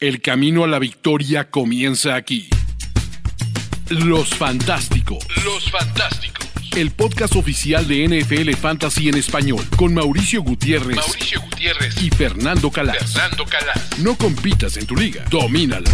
El camino a la victoria comienza aquí. Los Fantásticos. Los Fantásticos. El podcast oficial de NFL Fantasy en español con Mauricio Gutiérrez, Mauricio Gutiérrez y Fernando Calas. Fernando Calas. No compitas en tu liga, domínala.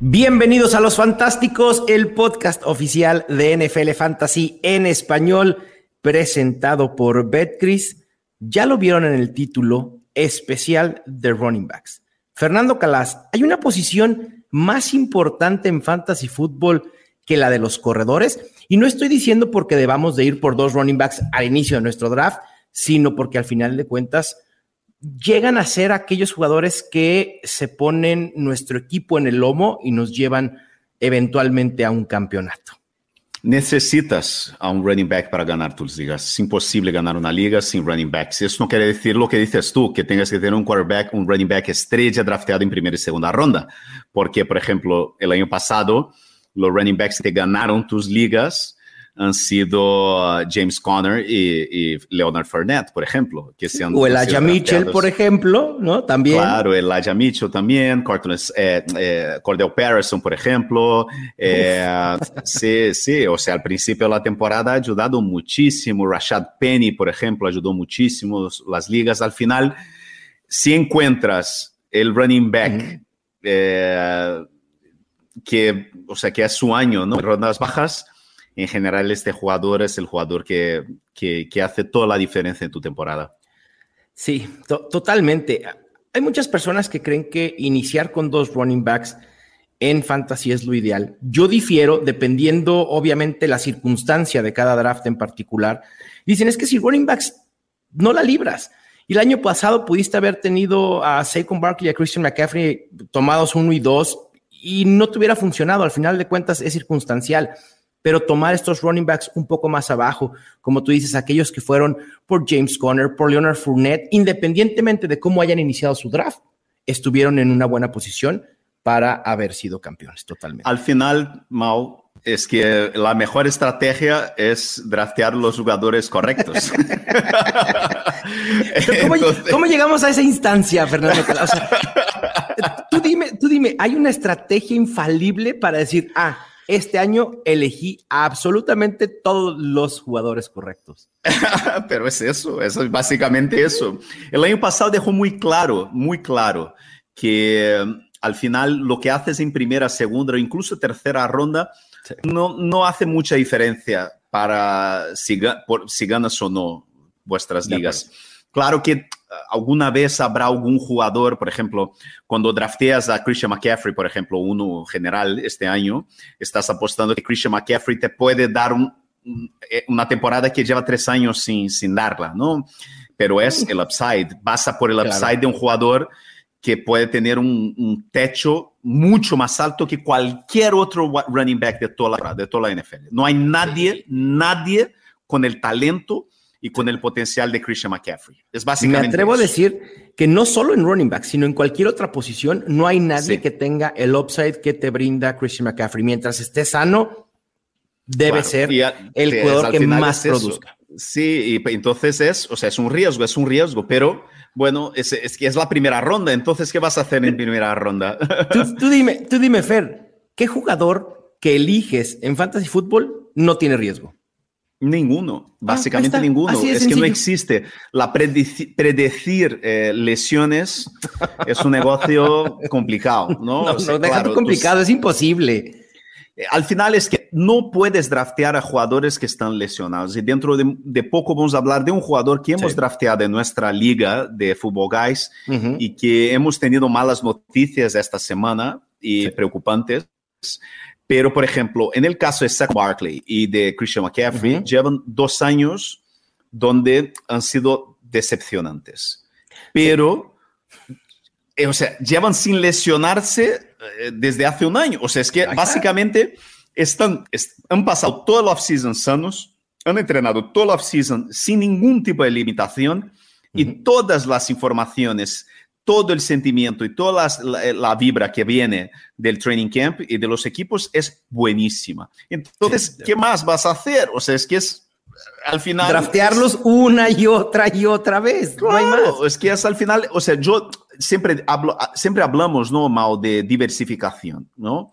Bienvenidos a Los Fantásticos, el podcast oficial de NFL Fantasy en español, presentado por Betcris. Ya lo vieron en el título especial de running backs. Fernando Calas, ¿hay una posición más importante en fantasy fútbol que la de los corredores? Y no estoy diciendo porque debamos de ir por dos running backs al inicio de nuestro draft, sino porque al final de cuentas llegan a ser aquellos jugadores que se ponen nuestro equipo en el lomo y nos llevan eventualmente a un campeonato. Necesitas a un running back para ganar tus ligas. Es imposible ganar una liga sin running backs. Eso no quiere decir lo que dices tú, que tengas que tener un quarterback, un running back estrella drafteado en primera y segunda ronda. Porque, por ejemplo, el año pasado, los running backs que ganaron tus ligas han sido uh, James Conner y, Leonard Fournette, por ejemplo. Que se han, o Elijah Mitchell, por ejemplo, ¿no? También. Claro, Elijah Mitchell también, eh, eh, Cordell Patterson, por ejemplo. Eh, sí, sí, o sea, al principio de la temporada ha ayudado muchísimo. Rashad Penny, por ejemplo, ayudó muchísimo las ligas. Al final, si encuentras el running back, que, o sea, que es su año, ¿no? Rondas bajas, en general este jugador es el jugador que, que, hace toda la diferencia en tu temporada. Sí, totalmente. Hay muchas personas que creen que iniciar con dos running backs en fantasy es lo ideal. Yo difiero, dependiendo obviamente la circunstancia de cada draft en particular. Dicen, es que si running backs no la libras. Y el año pasado pudiste haber tenido a Saquon Barkley y a Christian McCaffrey tomados uno y dos y no te hubiera funcionado. Al final de cuentas es circunstancial pero tomar estos running backs un poco más abajo, como tú dices, aquellos que fueron por James Conner, por Leonard Fournette, independientemente de cómo hayan iniciado su draft, estuvieron en una buena posición para haber sido campeones totalmente. Al final, Mau, es que la mejor estrategia es draftear los jugadores correctos. ¿Cómo, llegamos a esa instancia, Fernando? tú, dime, tú dime, ¿hay una estrategia infalible para decir, ah, este año elegí absolutamente todos los jugadores correctos. Pero es eso, es básicamente eso. El año pasado dejó muy claro, muy claro que um, al final lo que haces en primera, segunda o incluso tercera ronda no, no hace mucha diferencia para si, si ganas o no vuestras ligas. Claro que alguna vez habrá algún jugador, por ejemplo, cuando drafteas a Christian McCaffrey, por ejemplo, uno general este año, estás apostando que Christian McCaffrey te puede dar eh, una temporada que lleva tres años sin, sin darla, ¿no? Pero es el upside, pasa por el upside de un jugador que puede tener un, techo mucho más alto que cualquier otro running back de toda la, de toda la NFL. No hay nadie, nadie con el talento y con el potencial de Christian McCaffrey. Es básicamente. Me atrevo a decir que no solo en running back, sino en cualquier otra posición, no hay nadie que tenga el upside que te brinda Christian McCaffrey. Mientras esté sano, debe ser el jugador que más produzca. Sí, y entonces es, o sea, es un riesgo, es un riesgo, pero bueno, es, es que es la primera ronda, entonces, ¿qué vas a hacer en primera ronda? tú, dime, tú dime, Fer, ¿qué jugador que eliges en fantasy fútbol no tiene riesgo? Ninguno, ah, básicamente ninguno. Es, que no existe. La predecir, eh, lesiones es un negocio complicado, ¿no? No, no complicado, es imposible. Eh, al final es que no puedes draftear a jugadores que están lesionados. Y dentro de, poco vamos a hablar de un jugador que hemos drafteado en nuestra liga de Fútbol Guys y que hemos tenido malas noticias esta semana y preocupantes. Pero, por ejemplo, en el caso de Zach Barkley y de Christian McCaffrey, llevan dos años donde han sido decepcionantes. Pero, eh, o sea, llevan sin lesionarse eh, desde hace un año. O sea, es que básicamente están, han pasado toda la off-season sanos, han entrenado toda la off-season sin ningún tipo de limitación y todas las informaciones todo el sentimiento y toda la, vibra que viene del training camp y de los equipos es buenísima. Entonces, ¿qué más vas a hacer? O sea, es que es al final... Draftearlos una y otra y otra vez. no hay más. Es que es al final, o sea, yo siempre, hablo, siempre hablamos, ¿no, Mal, de diversificación, ¿no?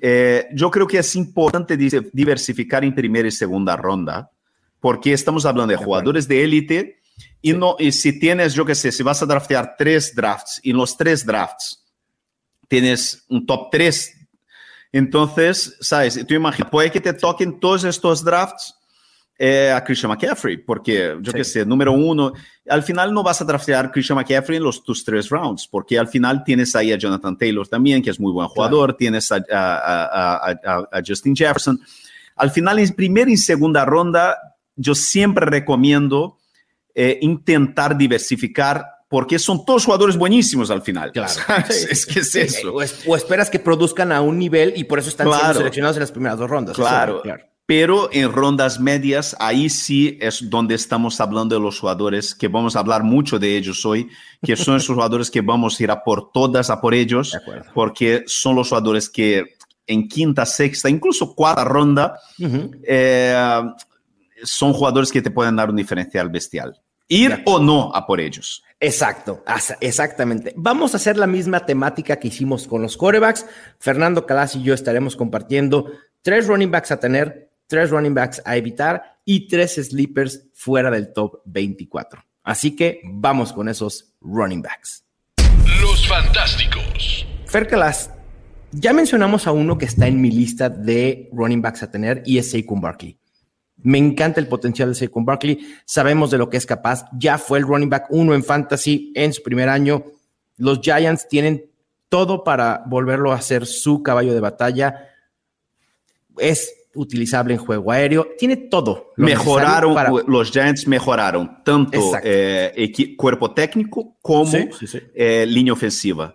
Eh, yo creo que es importante diversificar en primera y segunda ronda, porque estamos hablando de, jugadores de élite y, no, y si tienes, yo qué sé, si vas a draftear tres drafts y en los tres drafts tienes un top 3, entonces, ¿sabes? Tú imaginas, puede que te toquen todos estos drafts eh, a Christian McCaffrey, porque yo qué sé, número uno, al final no vas a draftear a Christian McCaffrey en los tus tres rounds, porque al final tienes ahí a Jonathan Taylor también, que es muy buen jugador, tienes a, Justin Jefferson. Al final, en primera y segunda ronda, yo siempre recomiendo eh, intentar diversificar porque son todos jugadores buenísimos al final. Claro. Es que es eso. O, esperas que produzcan a un nivel y por eso están siendo seleccionados en las primeras dos rondas. claro. Pero en rondas medias, ahí sí es donde estamos hablando de los jugadores, que vamos a hablar mucho de ellos hoy, que son esos jugadores que vamos a ir a por todas, a por ellos, porque son los jugadores que en quinta, sexta, incluso cuarta ronda, eh, son jugadores que te pueden dar un diferencial bestial. Ir o no a por ellos. Exacto, exactamente. Vamos a hacer la misma temática que hicimos con los corebacks. Fernando Calas y yo estaremos compartiendo tres running backs a tener tres running backs a evitar y tres sleepers fuera del top 24. Así que vamos con esos running backs. Los fantásticos. Fercalas, ya mencionamos a uno que está en mi lista de running backs a tener y es Saquon Barkley. Me encanta el potencial de Saquon Barkley. Sabemos de lo que es capaz. Ya fue el running back uno en fantasy en su primer año. Los Giants tienen todo para volverlo a ser su caballo de batalla. Es utilizable en juego aéreo, tiene todo. Mejoraron, los Giants mejoraron tanto eh, cuerpo técnico como eh, línea ofensiva.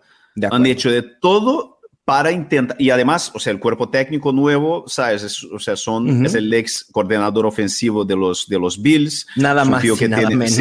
Han hecho de todo para intentar, y además, o sea, el cuerpo técnico nuevo, ¿sabes? Es, o sea, son, es el ex coordinador ofensivo de los, de los Bills. Nada más que nada menos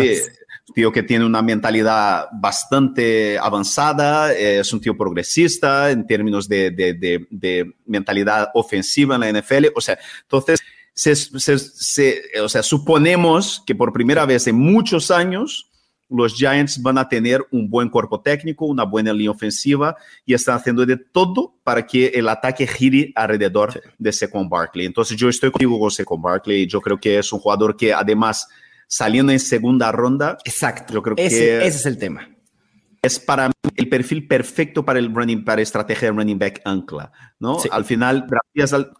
tío que tiene una mentalidad bastante avanzada, eh, es un tío progresista en términos de, de, de, mentalidad ofensiva en la NFL. O sea, entonces, se, se, o sea, suponemos que por primera vez en muchos años los Giants van a tener un buen cuerpo técnico, una buena línea ofensiva y están haciendo de todo para que el ataque gire alrededor de Saquon Barkley. Entonces yo estoy contigo con Saquon Barkley. Yo creo que es un jugador que además saliendo en segunda ronda. Exacto. Yo creo que ese es el tema. Es para mí el perfil perfecto para el running, para estrategia de running back ancla, ¿no? Al final,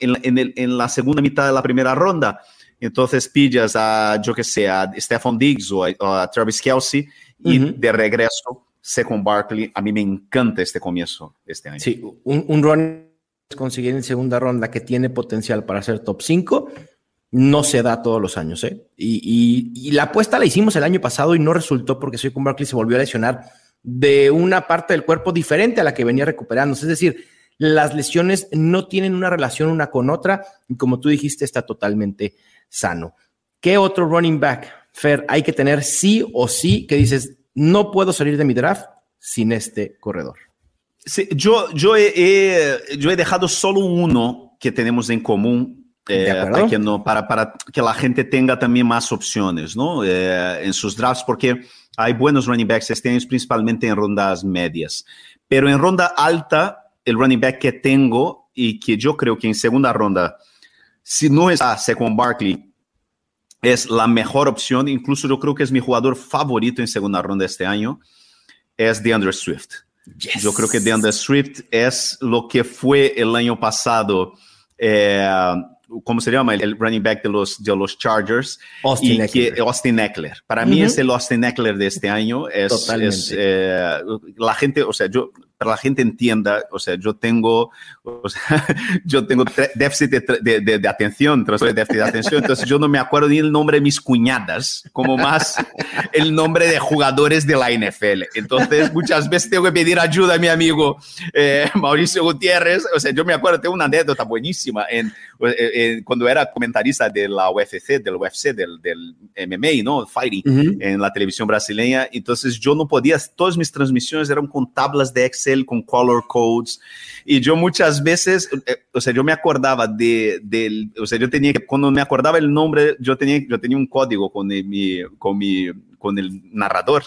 en, en, la segunda mitad de la primera ronda, entonces pillas a, yo que sé, a Stephon Diggs o a, Travis Kelsey y de regreso, Second Barkley. A mí me encanta este comienzo este año. Sí, un, un running conseguir en segunda ronda que tiene potencial para ser top 5 no se da todos los años. ¿eh? Y, la apuesta la hicimos el año pasado y no resultó porque con Barkley se volvió a lesionar de una parte del cuerpo diferente a la que venía recuperándose. Es decir, las lesiones no tienen una relación una con otra y como tú dijiste, está totalmente sano. ¿Qué otro running back, Fer, hay que tener sí o sí que dices, no puedo salir de mi draft sin este corredor? Sí, yo, yo, he, yo he dejado solo uno que tenemos en común eh, para, que no, para, para, que la gente tenga también más opciones ¿no? Eh, en sus drafts, porque hay buenos running backs este año, principalmente en rondas medias. Pero en ronda alta, el running back que tengo y que yo creo que en segunda ronda, si no está Second Barkley, es la mejor opción. Incluso yo creo que es mi jugador favorito en segunda ronda este año, es DeAndre Swift. Yo creo que DeAndre Swift es lo que fue el año pasado. Eh, ¿cómo se llama? El, running back de los, de los Chargers. Austin y Eckler. Que, Austin Eckler. Para mí es el Austin Eckler de este año. Es, es eh, la gente, o sea, yo para la gente entienda, o sea, yo tengo, o sea, yo tengo déficit de, de, de, atención, déficit de atención, entonces yo no me acuerdo ni el nombre de mis cuñadas, como más el nombre de jugadores de la NFL. Entonces, muchas veces tengo que pedir ayuda a mi amigo eh, Mauricio Gutiérrez, o sea, yo me acuerdo, tengo una anécdota buenísima en, eh, cuando era comentarista de la UFC, del UFC, del, del MMA, ¿no? Fighting, en la televisión brasileña, entonces yo no podía, todas mis transmisiones eran con tablas de Excel con color codes. Y yo muchas veces, eh, o sea, yo me acordaba de, del, o sea, yo tenía que, cuando me acordaba el nombre, yo tenía, yo tenía un código con mi, con mi, con el narrador.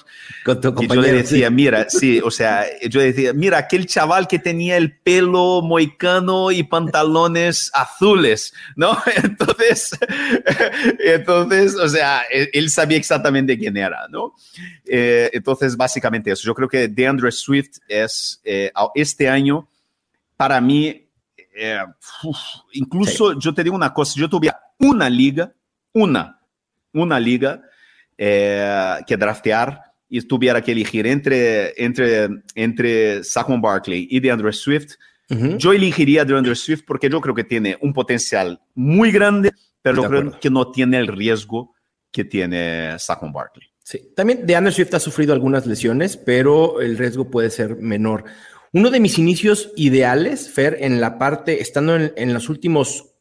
y yo le decía, mira, sí, o sea, yo decía, mira, aquel chaval que tenía el pelo moicano y pantalones azules, ¿no? Entonces, entonces, o sea, él sabía exactamente quién era, ¿no? Eh, entonces, básicamente eso. Yo creo que DeAndre Swift es, eh, este año, para mí, eh, incluso yo te digo una cosa, yo tuve una liga, una, una liga eh, que draftear y tuviera que elegir entre, entre, entre Saquon Barkley y DeAndre Swift, yo elegiría DeAndre Swift porque yo creo que tiene un potencial muy grande, pero yo creo que no tiene el riesgo que tiene Saquon Barkley. Sí, también DeAndre Swift ha sufrido algunas lesiones, pero el riesgo puede ser menor. Uno de mis inicios ideales, Fer, en la parte, estando en, en los últimos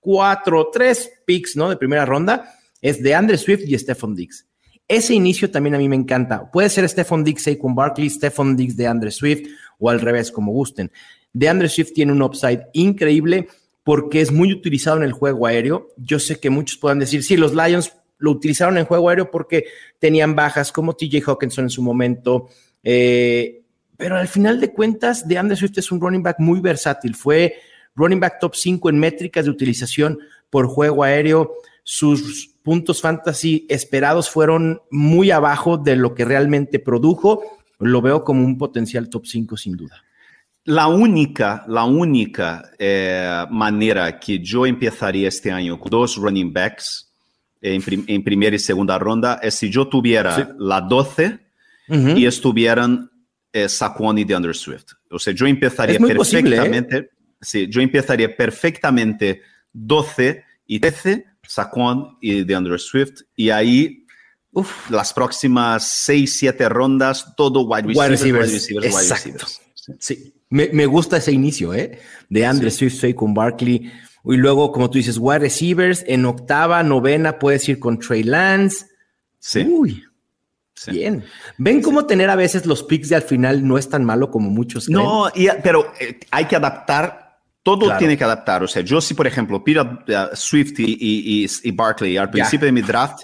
cuatro, tres picks, ¿no? De primera ronda, es de Andre Swift y Stephon Diggs. Ese inicio también a mí me encanta. Puede ser Stephon Diggs, Saquon Barkley, Stephon Diggs de Andre Swift o al revés, como gusten. De Andre Swift tiene un upside increíble porque es muy utilizado en el juego aéreo. Yo sé que muchos puedan decir, sí, los Lions lo utilizaron en juego aéreo porque tenían bajas como TJ Hawkinson en su momento. Eh, pero al final de cuentas, de Andre Swift es un running back muy versátil. Fue running back top 5 en métricas de utilización por juego aéreo. Sus puntos fantasy esperados fueron muy abajo de lo que realmente produjo. Lo veo como un potencial top 5 sin duda. La única, la única eh, manera que yo empezaría este año con dos running backs en, primera y segunda ronda es si yo tuviera la 12 y estuvieran eh, Saquon y DeAndre Swift. O sea, yo empezaría ¿eh? perfectamente sí, yo empezaría perfectamente 12 y 13, Saquon y DeAndre Swift, y ahí uf, las próximas 6, 7 rondas, todo wide receivers, wide receivers, wide receivers. Sí, Me, me, gusta ese inicio, ¿eh? De Andre sí. Swift, con Barkley. Y luego, como tú dices, wide receivers, en octava, novena, puedes ir con Trey Lance. Sí. Uy, Bien. ¿Ven cómo tener a veces los picks de al final no es tan malo como muchos creen? No, pero eh, hay que adaptar todo tiene que adaptar. O sea, yo si, por ejemplo, pido a Swift y, y, Barkley al principio de mi draft,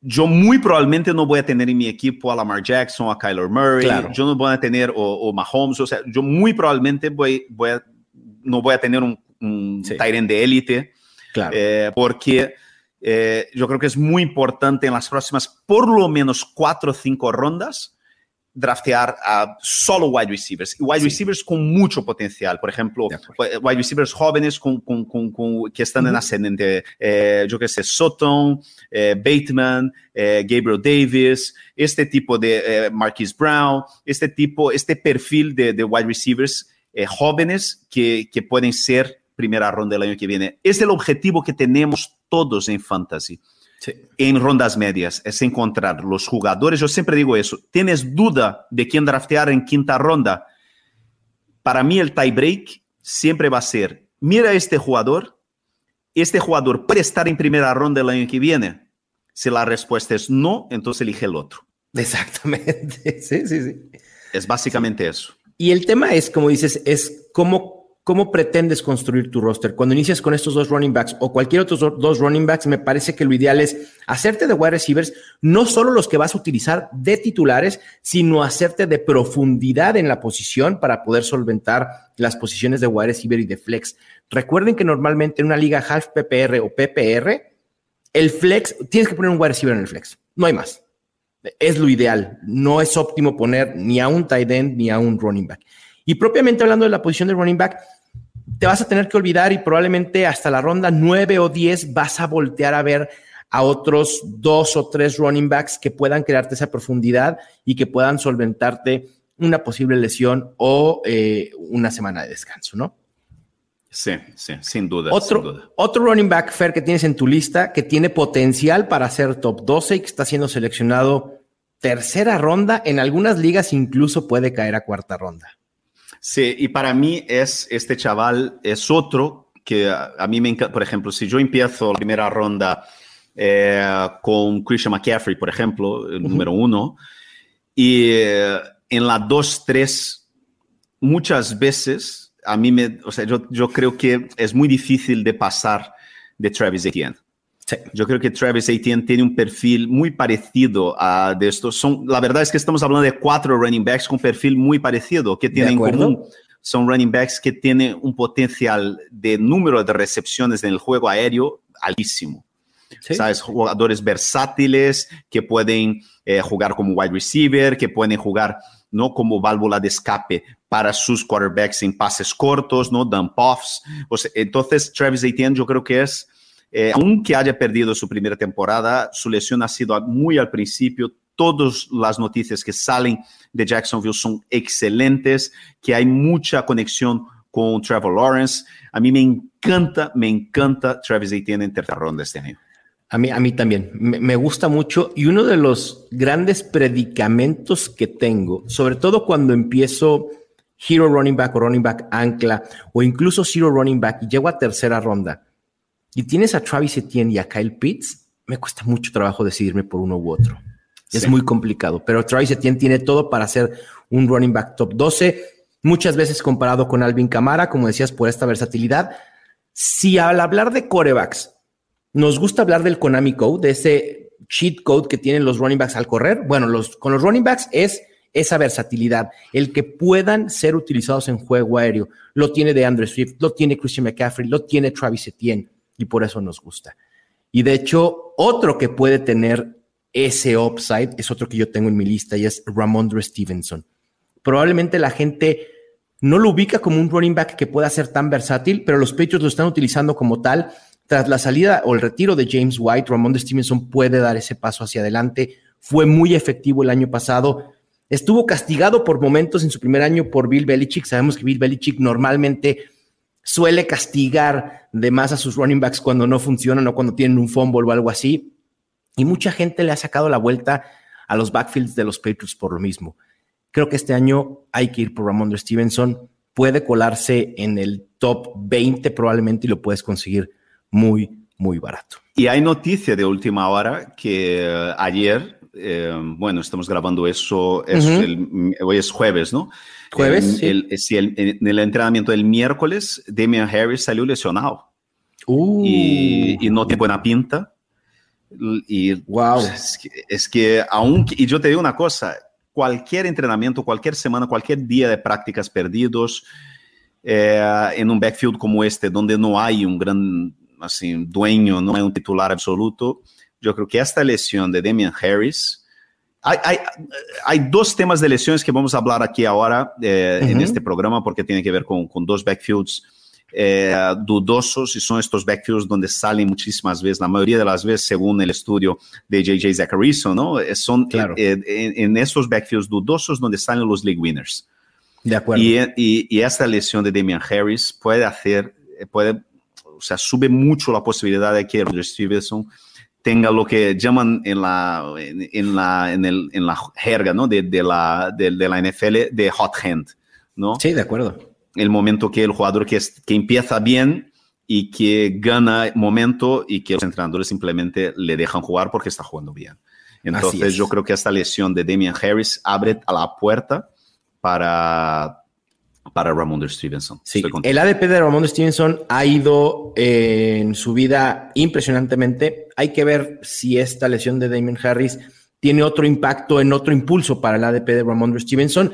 yo muy probablemente no voy a tener en mi equipo a Lamar Jackson, a Kyler Murray, yo no voy a tener o, Mahomes, o sea, yo muy probablemente voy, voy a, no voy a tener un, un de élite, claro. Eh, porque eh, yo creo que es muy importante en las próximas por lo menos cuatro o cinco rondas draftear a solo wide receivers, y wide receivers con mucho potencial, por ejemplo, wide receivers jóvenes con, con, con, que están en ascendente, eh, yo que sé, Sutton, eh, Bateman, eh, Gabriel Davis, este tipo de Marquis Brown, este tipo, este perfil de, de wide receivers jóvenes que, que pueden ser primera ronda del año que viene. Es el objetivo que tenemos todos en fantasy en rondas medias, es encontrar los jugadores. Yo siempre digo eso. ¿Tienes duda de quién draftear en quinta ronda? Para mí el tie break siempre va a ser, mira este jugador, este jugador puede estar en primera ronda el año que viene. Si la respuesta es no, entonces elige el otro. Exactamente. Sí, sí, sí. Es básicamente eso. Y el tema es, como dices, es cómo ¿Cómo pretendes construir tu roster? Cuando inicias con estos dos running backs o cualquier otro dos running backs, me parece que lo ideal es hacerte de wide receivers, no solo los que vas a utilizar de titulares, sino hacerte de profundidad en la posición para poder solventar las posiciones de wide receiver y de flex. Recuerden que normalmente en una liga half PPR o PPR, el flex, tienes que poner un wide receiver en el flex. No hay más. Es lo ideal. No es óptimo poner ni a un tight end ni a un running back. Y propiamente hablando de la posición de running back, te vas a tener que olvidar y probablemente hasta la ronda 9 o 10 vas a voltear a ver a otros dos o tres running backs que puedan crearte esa profundidad y que puedan solventarte una posible lesión o eh, una semana de descanso, ¿no? Sí, sí, sin duda, otro, Otro running back, Fer, que tienes en tu lista, que tiene potencial para ser top 12 y que está siendo seleccionado tercera ronda, en algunas ligas incluso puede caer a cuarta ronda. Sí, y para mí es este chaval, es otro que a, mí me encanta, por ejemplo, si yo empiezo la primera ronda eh, con Christian McCaffrey, por ejemplo, el número uno, y eh, en la dos, tres, muchas veces, a mí me, o sea, yo, yo creo que es muy difícil de pasar de Travis Etienne. Yo creo que Travis Etienne tiene un perfil muy parecido a de estos. Son, la verdad es que estamos hablando de cuatro running backs con perfil muy parecido, que tienen en común. Son running backs que tienen un potencial de número de recepciones en el juego aéreo altísimo. ¿Sabes? Jugadores versátiles que pueden eh, jugar como wide receiver, que pueden jugar no como válvula de escape para sus quarterbacks en pases cortos, no dump offs. entonces, Travis Etienne yo creo que es eh, aunque haya perdido su primera temporada, su lesión ha sido muy al principio. Todas las noticias que salen de Jacksonville son excelentes, que hay mucha conexión con Trevor Lawrence. A mí me encanta, me encanta Travis Etienne en tercera ronda este año. A mí, a mí también, me, me, gusta mucho y uno de los grandes predicamentos que tengo, sobre todo cuando empiezo Hero Running Back o Running Back Ancla o incluso Zero Running Back y llego a tercera ronda, y tienes a Travis Etienne y a Kyle Pitts, me cuesta mucho trabajo decidirme por uno u otro. Es muy complicado, pero Travis Etienne tiene todo para ser un running back top 12, muchas veces comparado con Alvin Camara, como decías, por esta versatilidad. Si al hablar de corebacks, nos gusta hablar del Konami Code, de ese cheat code que tienen los running backs al correr, bueno, los, con los running backs es esa versatilidad, el que puedan ser utilizados en juego aéreo. Lo tiene de Andrew Swift, lo tiene Christian McCaffrey, lo tiene Travis Etienne y por eso nos gusta. Y de hecho, otro que puede tener ese upside es otro que yo tengo en mi lista y es Ramondre Stevenson. Probablemente la gente no lo ubica como un running back que pueda ser tan versátil, pero los Patriots lo están utilizando como tal. Tras la salida o el retiro de James White, Ramondre Stevenson puede dar ese paso hacia adelante. Fue muy efectivo el año pasado. Estuvo castigado por momentos en su primer año por Bill Belichick. Sabemos que Bill Belichick normalmente suele castigar de más a sus running backs cuando no funcionan o cuando tienen un fumble o algo así. Y mucha gente le ha sacado la vuelta a los backfields de los Patriots por lo mismo. Creo que este año hay que ir por Ramondre Stevenson. Puede colarse en el top 20 probablemente y lo puedes conseguir muy, muy barato. Y hay noticia de última hora que eh, ayer, eh, bueno, estamos grabando eso, hoy es jueves, ¿no? Jueves. En, el, en el entrenamiento del miércoles, Damian Harris salió lesionado. Uh. Y, no tiene buena pinta. Y wow. Es que, es que aunque, y yo te digo una cosa, cualquier entrenamiento, cualquier semana, cualquier día de prácticas perdidos eh, en un backfield como este, donde no hay un gran así, dueño, no hay un titular absoluto, yo creo que esta lesión de Damian Harris hay, dos temas de lesiones que vamos a hablar aquí ahora eh, en este programa porque tiene que ver con, dos backfields eh, dudosos y son estos backfields donde salen muchísimas veces, la mayoría de las veces según el estudio de JJ Zacharison, ¿no? Eh, son en, estos backfields dudosos donde salen los league winners. De acuerdo. Y, esta lesión de Damian Harris puede hacer, puede, o sea, sube mucho la posibilidad de que Roger Stevenson tenga lo que llaman en la, en, la, en, el, en la jerga ¿no? de, de, la, de, de, la NFL de hot hand. ¿no? Sí, de acuerdo. El momento que el jugador que, es, que empieza bien y que gana momento y que los entrenadores simplemente le dejan jugar porque está jugando bien. Entonces yo creo que esta lesión de Damian Harris abre a la puerta para, para Ramondre Stevenson. Sí, el ADP de Ramondre Stevenson ha ido eh, en su vida impresionantemente. Hay que ver si esta lesión de Damien Harris tiene otro impacto en otro impulso para el ADP de Ramondre Stevenson,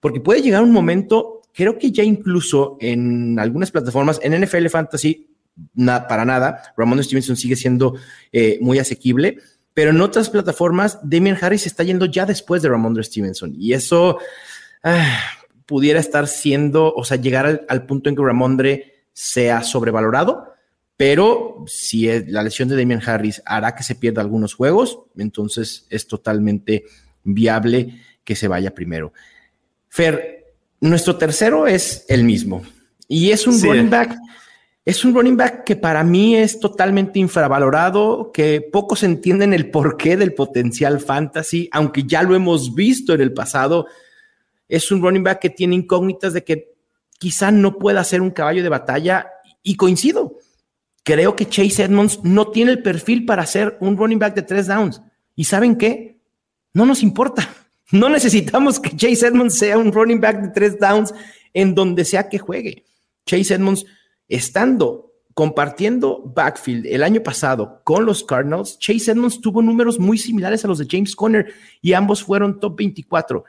porque puede llegar un momento, creo que ya incluso en algunas plataformas, en NFL Fantasy, para nada, Ramondre Stevenson sigue siendo eh, muy asequible, pero en otras plataformas, Damien Harris está yendo ya después de Ramondre Stevenson, y eso... Ah, pudiera estar siendo, o sea, llegar al, punto en que Ramondre sea sobrevalorado, pero si la lesión de Damian Harris hará que se pierda algunos juegos, entonces es totalmente viable que se vaya primero. Fer, nuestro tercero es el mismo y es un running back. Es un running back que para mí es totalmente infravalorado, que pocos entienden el porqué del potencial fantasy, aunque ya lo hemos visto en el pasado es un running back que tiene incógnitas de que quizá no pueda ser un caballo de batalla y coincido. Creo que Chase Edmonds no tiene el perfil para ser un running back de tres downs. ¿Y saben qué? No nos importa. No necesitamos que Chase Edmonds sea un running back de tres downs en donde sea que juegue. Chase Edmonds, estando compartiendo backfield el año pasado con los Cardinals, Chase Edmonds tuvo números muy similares a los de James Conner y ambos fueron top 24.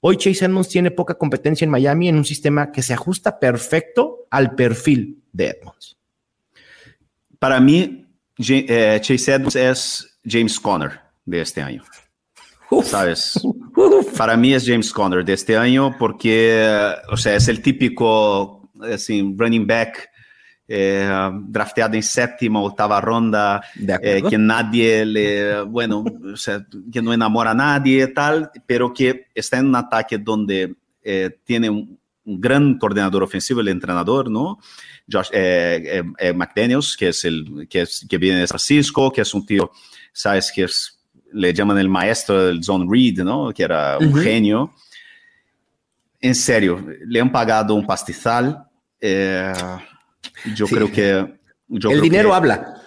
Hoy Chase Edmonds tiene poca competencia en Miami en un sistema que se ajusta perfecto al perfil de Edmonds. Para mí, eh, Chase Edmonds es James Conner de este año. ¿Sabes? Para mí es James Conner de este año porque, o sea, es el típico así, running back eh, drafteado en séptima, octava ronda, eh, que nadie le, bueno, o sea, que no enamora a nadie, tal, pero que está en un ataque donde eh, tiene un, gran coordinador ofensivo, el entrenador, ¿no? Josh McDaniels, que es el que, es, que viene de Francisco, que es un tío, sabes, que es, le llaman el maestro del Zone Read, ¿no? Que era un genio. En serio, le han pagado un pastizal. Eh, yo creo que... el dinero habla.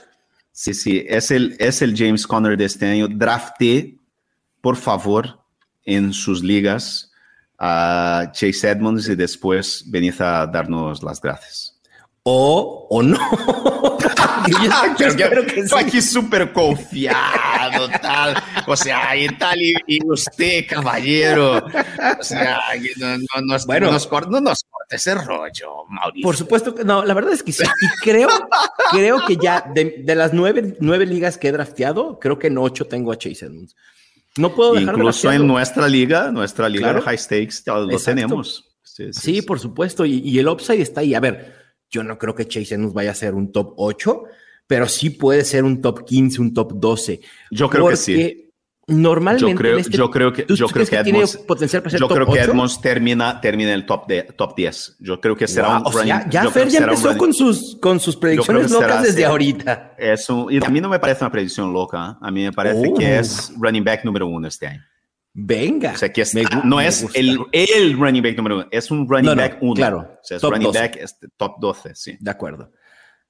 Sí, sí, es el, es el James Conner de este año. Drafté, por favor, en sus ligas a Chase Edmonds y después venid a darnos las gracias. O, o no. yo, espero que sí. aquí súper confiado, tal. O sea, y tal, y, usted, caballero. O sea, no, no, nos, bueno, no, nos, no nos corte ese rollo, Mauricio. Por supuesto que no, la verdad es que sí. Y creo, creo que ya de, de, las nueve, nueve ligas que he drafteado, creo que en ocho tengo a Chase Edmonds. No puedo dejar Incluso en nuestra liga, nuestra liga de high stakes, lo tenemos. Sí, sí, sí, por supuesto. Y, y el upside está ahí. A ver, yo no creo que Chase Edmonds vaya a ser un top 8, pero sí puede ser un top 15, un top 12. Yo creo que sí. Normalmente yo creo, este, yo creo que yo creo que, Edmonds, tiene potencial para ser yo top creo que 8? Edmonds termina termina el top de top 10. Yo creo que será wow, un running, sea, ya Fer ya empezó con sus con sus predicciones locas desde ahorita. Es un, y a mí no me parece una predicción loca, ¿eh? a mí me parece oh. que es running back número uno este año. Venga. O sea, que está, me, no me es el, el, running back número uno, es un running no, no, back uno. Claro. O sea, es running 12. back este, top 12, sí. De acuerdo.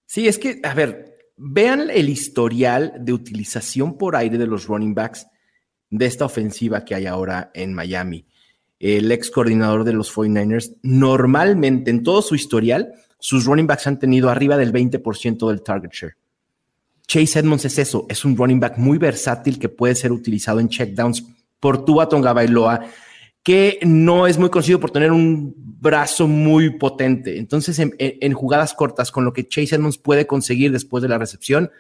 Sí, es que, a ver, vean el historial de utilización por aire de los running backs de esta ofensiva que hay ahora en Miami. El ex coordinador de los 49ers, normalmente en todo su historial, sus running backs han tenido arriba del 20% del target share. Chase Edmonds es eso, es un running back muy versátil que puede ser utilizado en checkdowns por Tua Tonga Bailoa, que no es muy conocido por tener un brazo muy potente. Entonces, en, jugadas cortas, con lo que Chase Edmonds puede conseguir después de la recepción,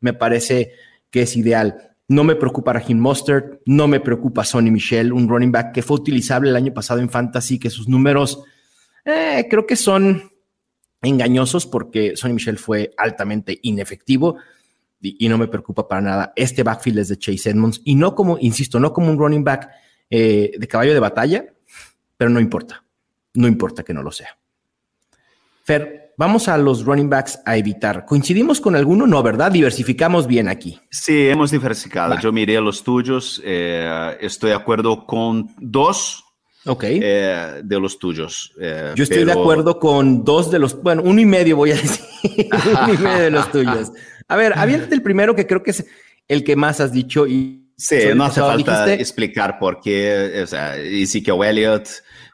me parece que es ideal. No me preocupa Raheem Mostert, no me preocupa Sonny Michel, un running back que fue utilizable el año pasado en Fantasy, que sus números eh, creo que son engañosos porque Sonny Michel fue altamente inefectivo y, y, no me preocupa para nada. Este backfield es de Chase Edmonds y no como, insisto, no como un running back eh, de caballo de batalla, pero no importa, no importa que no lo sea. Fer, vamos a los running backs a evitar. ¿Coincidimos con alguno? No, ¿verdad? Diversificamos bien aquí. Sí, hemos diversificado. Va. Yo miré los tuyos. Eh, estoy de acuerdo con dos okay. eh, de los tuyos. Eh, Yo estoy pero... de acuerdo con dos de los, bueno, uno y medio voy a decir, uno y medio de los tuyos. A ver, aviéntate el primero que creo que es el que más has dicho y... Sí, no hace falta dijiste... explicar por qué. O sea, Ezekiel Elliott,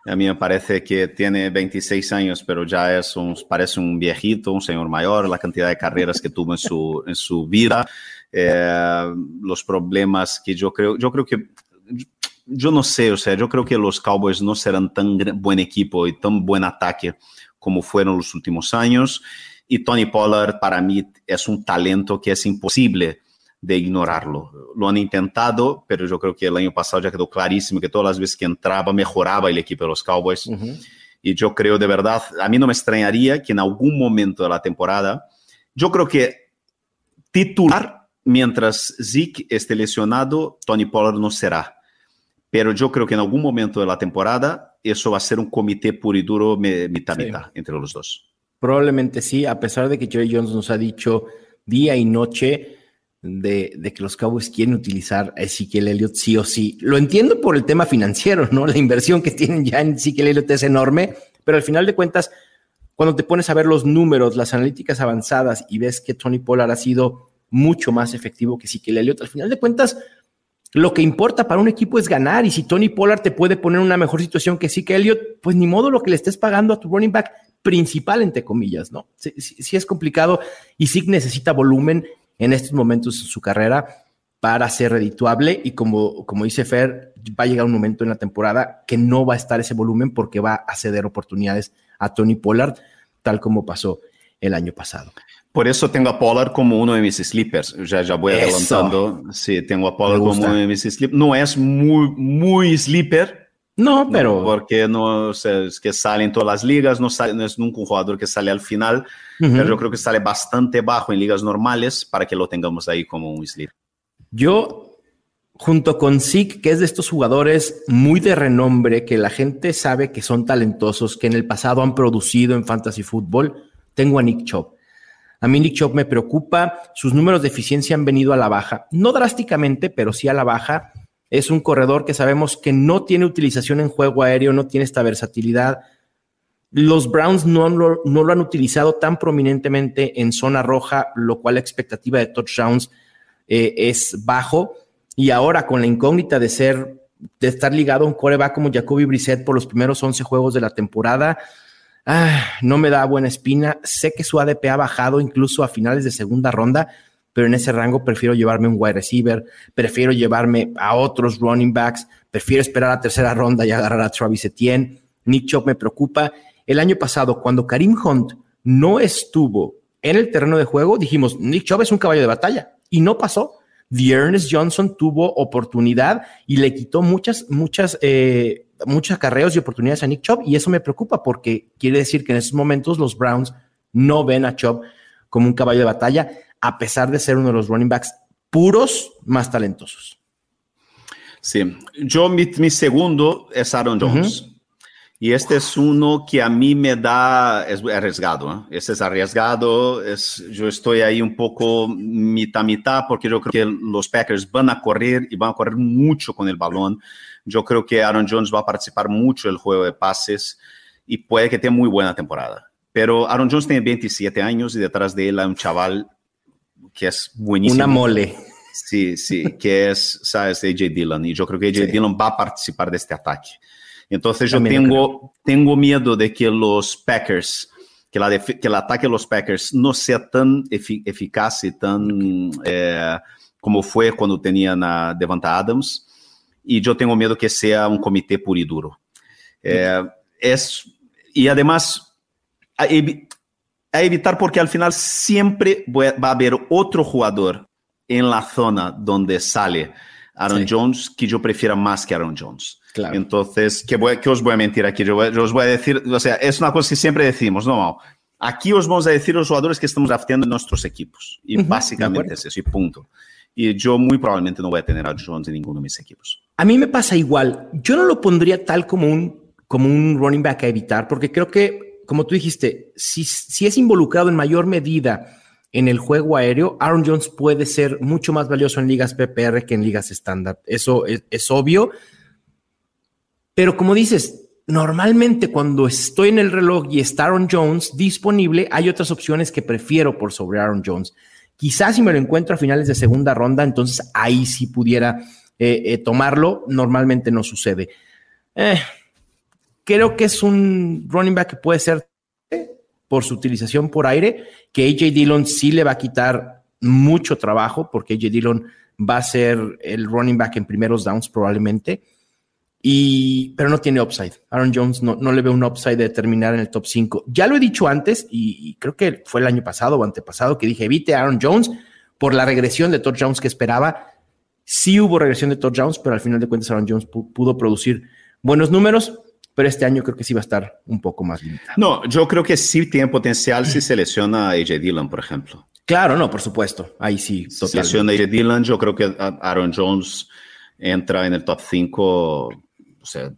a mí me parece que tiene 26 años, pero ya es un, parece un viejito, un señor mayor, la cantidad de carreras que tuvo en su, en su vida, eh, los problemas que yo creo, yo creo que yo no sé, o sea, yo creo que los Cowboys no serán tan buen equipo y tan buen ataque como fueron los últimos años. Y Tony Pollard para mí es un talento que es imposible de ignorarlo. Lo han intentado, pero yo creo que el año pasado ya quedó clarísimo que todas las veces que entraba mejoraba el equipo de los Cowboys. Uh -huh. Y yo creo de verdad, a mí no me extrañaría que en algún momento de la temporada, yo creo que titular, mientras Zeke esté lesionado, Tony Pollard no será pero yo creo que en algún momento de la temporada eso va a ser un comité puro y duro mitad-mitad sí. entre los dos. Probablemente sí, a pesar de que Jerry Jones nos ha dicho día y noche de, que los Cowboys quieren utilizar a Ezekiel Elliott sí o sí. Lo entiendo por el tema financiero, ¿no? La inversión que tienen ya en Ezekiel Elliott es enorme, pero al final de cuentas, cuando te pones a ver los números, las analíticas avanzadas y ves que Tony Pollard ha sido mucho más efectivo que Ezekiel Elliott, al final de cuentas, lo que importa para un equipo es ganar y si Tony Pollard te puede poner en una mejor situación que que Elliott, pues ni modo lo que le estés pagando a tu running back principal, entre comillas, ¿no? Sí, es complicado y sí necesita volumen en estos momentos en su carrera para ser redituable y como, como dice Fer, va a llegar un momento en la temporada que no va a estar ese volumen porque va a ceder oportunidades a Tony Pollard, tal como pasó el año pasado. Por eso tengo a Pollard como uno de mis sleepers. Ya, ya voy adelantando. Sí, tengo a Pollard como uno de mis sleepers. No es muy, muy sleeper. No, pero. porque no es que sale en todas las ligas, no, sale, no es nunca un jugador que sale al final, pero yo creo que sale bastante bajo en ligas normales para que lo tengamos ahí como un sleeper. Yo, junto con Zeke, que es de estos jugadores muy de renombre, que la gente sabe que son talentosos, que en el pasado han producido en fantasy fútbol, tengo a Nick Chop. A mí Nick Chop me preocupa, sus números de eficiencia han venido a la baja, no drásticamente, pero sí a la baja. Es un corredor que sabemos que no tiene utilización en juego aéreo, no tiene esta versatilidad. Los Browns no lo, no lo han utilizado tan prominentemente en zona roja, lo cual la expectativa de touchdowns eh, es bajo. Y ahora con la incógnita de ser, de estar ligado a un coreback como Jacoby Brissett por los primeros 11 juegos de la temporada, ah, no me da buena espina. Sé que su ADP ha bajado incluso a finales de segunda ronda, pero en ese rango prefiero llevarme un wide receiver, prefiero llevarme a otros running backs, prefiero esperar a tercera ronda y agarrar a Travis Etienne. Nick Chop me preocupa. El año pasado, cuando Karim Hunt no estuvo en el terreno de juego, dijimos, Nick Chop es un caballo de batalla y no pasó. The Ernest Johnson tuvo oportunidad y le quitó muchas, muchas, eh, muchos acarreos y oportunidades a Nick Chubb y eso me preocupa porque quiere decir que en esos momentos los Browns no ven a Chubb como un caballo de batalla a pesar de ser uno de los running backs puros más talentosos. Sí, yo mi, segundo es Aaron Jones. Y este es uno que a mí me da, es arriesgado, ¿eh? este es arriesgado, es, yo estoy ahí un poco mitad mitad porque yo creo que los Packers van a correr y van a correr mucho con el balón. Yo creo que Aaron Jones va a participar mucho en el juego de pases y puede que tenga muy buena temporada. Pero Aaron Jones tiene 27 años y detrás de él hay un chaval que es buenísimo. Una mole. Sí, sí, que es, sabes, AJ Dillon. Y yo creo que AJ Dillon va a participar de este ataque. Entonces yo tengo, tengo miedo de que los Packers, que, la que el ataque de los Packers no sea tan eficaz y tan eh, como fue cuando tenían a Devonta Adams. Y yo tengo miedo que sea un comité puro y duro. Eh, es, y además, a, a, evitar porque al final siempre va a haber otro jugador en la zona donde sale Aaron Jones que yo prefiera más que Aaron Jones. Entonces, ¿qué, voy, os voy a mentir aquí? Yo, os voy a decir, o sea, es una cosa que siempre decimos, no, aquí os vamos a decir los jugadores que estamos drafteando en nuestros equipos. Y básicamente es eso, y punto. Y yo muy probablemente no voy a tener a Jones en ninguno de mis equipos. A mí me pasa igual. Yo no lo pondría tal como un, como un running back a evitar, porque creo que, como tú dijiste, si, es involucrado en mayor medida en el juego aéreo, Aaron Jones puede ser mucho más valioso en ligas PPR que en ligas estándar. Eso es, es obvio. Pero como dices, normalmente cuando estoy en el reloj y está Aaron Jones disponible, hay otras opciones que prefiero por sobre Aaron Jones. Quizás si me lo encuentro a finales de segunda ronda, entonces ahí sí pudiera eh, eh, tomarlo. Normalmente no sucede. Eh, creo que es un running back que puede ser por su utilización por aire, que AJ Dillon sí le va a quitar mucho trabajo, porque AJ Dillon va a ser el running back en primeros downs probablemente y, pero no tiene upside. Aaron Jones no, no le ve un upside de terminar en el top 5. Ya lo he dicho antes y, creo que fue el año pasado o antepasado que dije evite a Aaron Jones por la regresión de Todd Jones que esperaba. Sí hubo regresión de Todd Jones, pero al final de cuentas Aaron Jones pudo producir buenos números, pero este año creo que sí va a estar un poco más limitado. No, yo creo que sí tiene potencial si selecciona a AJ Dillon, por ejemplo. Claro, no, por supuesto. Ahí sí. Si selecciona a AJ Dillon, yo creo que Aaron Jones entra en el top 5 o sea,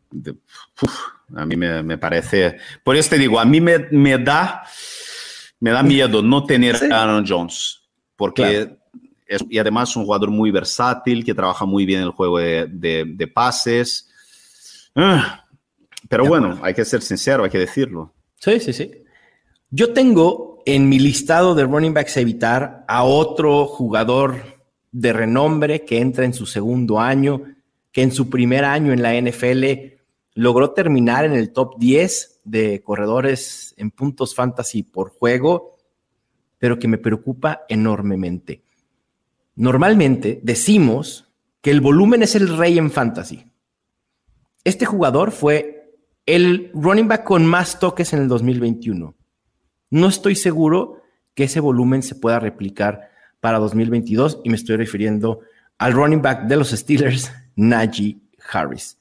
a mí me, parece, por eso te digo, a mí me, da, me da miedo no tener a Aaron Jones, porque es, y además es un jugador muy versátil, que trabaja muy bien el juego de, pases. Ah, pero bueno, hay que ser sincero, hay que decirlo. Sí, sí, sí. Yo tengo en mi listado de running backs a evitar a otro jugador de renombre que entra en su segundo año, que en su primer año en la NFL logró terminar en el top 10 de corredores en puntos fantasy por juego, pero que me preocupa enormemente. Normalmente decimos que el volumen es el rey en fantasy. Este jugador fue el running back con más toques en el 2021. No estoy seguro que ese volumen se pueda replicar para 2022 y me estoy refiriendo al running back de los Steelers, Najee Harris.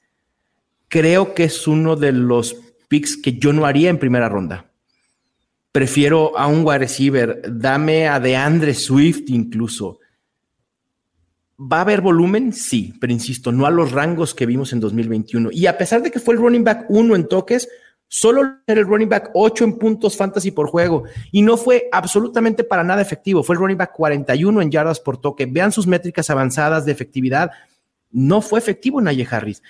Creo que es uno de los picks que yo no haría en primera ronda. Prefiero a un wide receiver, dame a DeAndre Swift incluso. ¿Va a haber volumen? Sí, pero insisto, no a los rangos que vimos en 2021. Y a pesar de que fue el running back uno en toques, solo era el running back 8 en puntos fantasy por juego y no fue absolutamente para nada efectivo. Fue el running back 41 en yardas por toque. Vean sus métricas avanzadas de efectividad. No fue efectivo Naye Harris.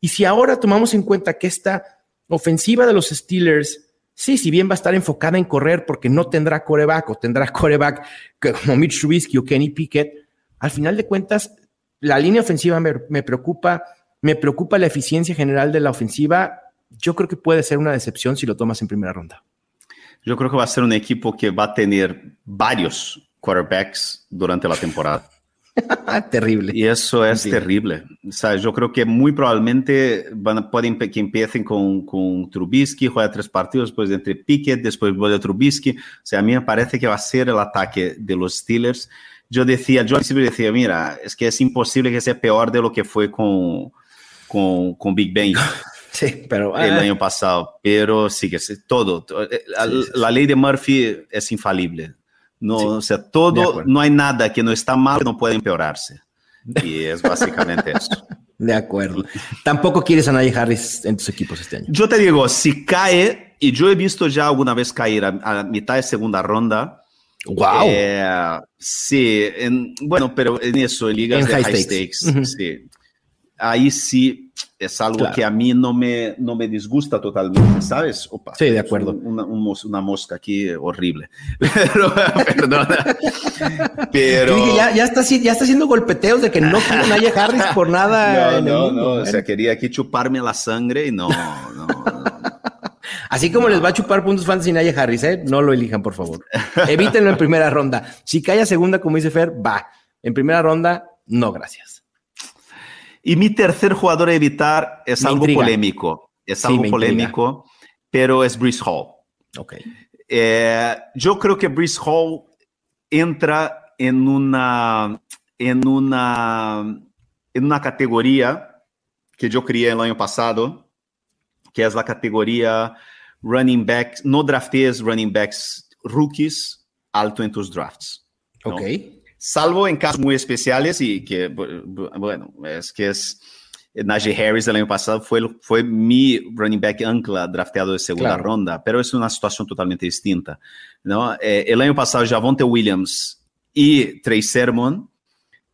Y si ahora tomamos en cuenta que esta ofensiva de los Steelers, sí, si bien va a estar enfocada en correr porque no tendrá coreback o tendrá coreback como Mitch Trubisky o Kenny Pickett, al final de cuentas, la línea ofensiva me, me preocupa, me preocupa la eficiencia general de la ofensiva yo creo que puede ser una decepción si lo tomas en primera ronda. Yo creo que va a ser un equipo que va a tener varios quarterbacks durante la temporada. terrible. Y eso es terrible. O sea, yo creo que muy probablemente van, pueden que empiecen con, con Trubisky, juega tres partidos, después entre Pickett, después vuelve Trubisky. O sea, a mí me parece que va a ser el ataque de los Steelers. Yo decía, yo siempre decía, mira, es que es imposible que sea peor de lo que fue con, con, con Big Ben. Sí, pero... El ah. año pasado, pero sí que todo. Eh, la, ley de Murphy es infalible. No, o sea, todo, no hay nada que no está mal que no puede empeorarse. Y es básicamente eso. De acuerdo. Tampoco quieres a Najee Harris en tus equipos este año. Yo te digo, si cae, y yo he visto ya alguna vez caer a, mitad de segunda ronda. ¡Wow! Eh, sí, bueno, pero en eso, en ligas de high stakes, sí. Ahí sí es algo que a mí no me, no me disgusta totalmente, ¿sabes? Opa, sí, de acuerdo. Una, una, mosca aquí horrible. Pero, perdona. Pero... Ya, ya, está, ya está haciendo golpeteos de que no quiero Naya Harris por nada. No, no, no. O sea, quería aquí chuparme la sangre y no, no. Así como les va a chupar puntos fantasy Naya Harris, ¿eh? No lo elijan, por favor. Evítenlo en primera ronda. Si cae a segunda, como dice Fer, va. En primera ronda, no, gracias. Y mi tercer jugador a evitar es algo polémico. Es algo polémico, pero es Brice Hall. Okay. Eh, yo creo que Brice Hall entra en una, en una, en una categoría que yo crié el año pasado, que es la categoría running backs, no draftees running backs rookies alto en tus drafts. Ok salvo en casos muy especiales y que, bueno, es que es Najee Harris del año pasado fue, fue mi running back ancla drafteado de segunda ronda, pero es una situación totalmente distinta. ¿no? Eh, el año pasado Javonte Williams y Trey Sermon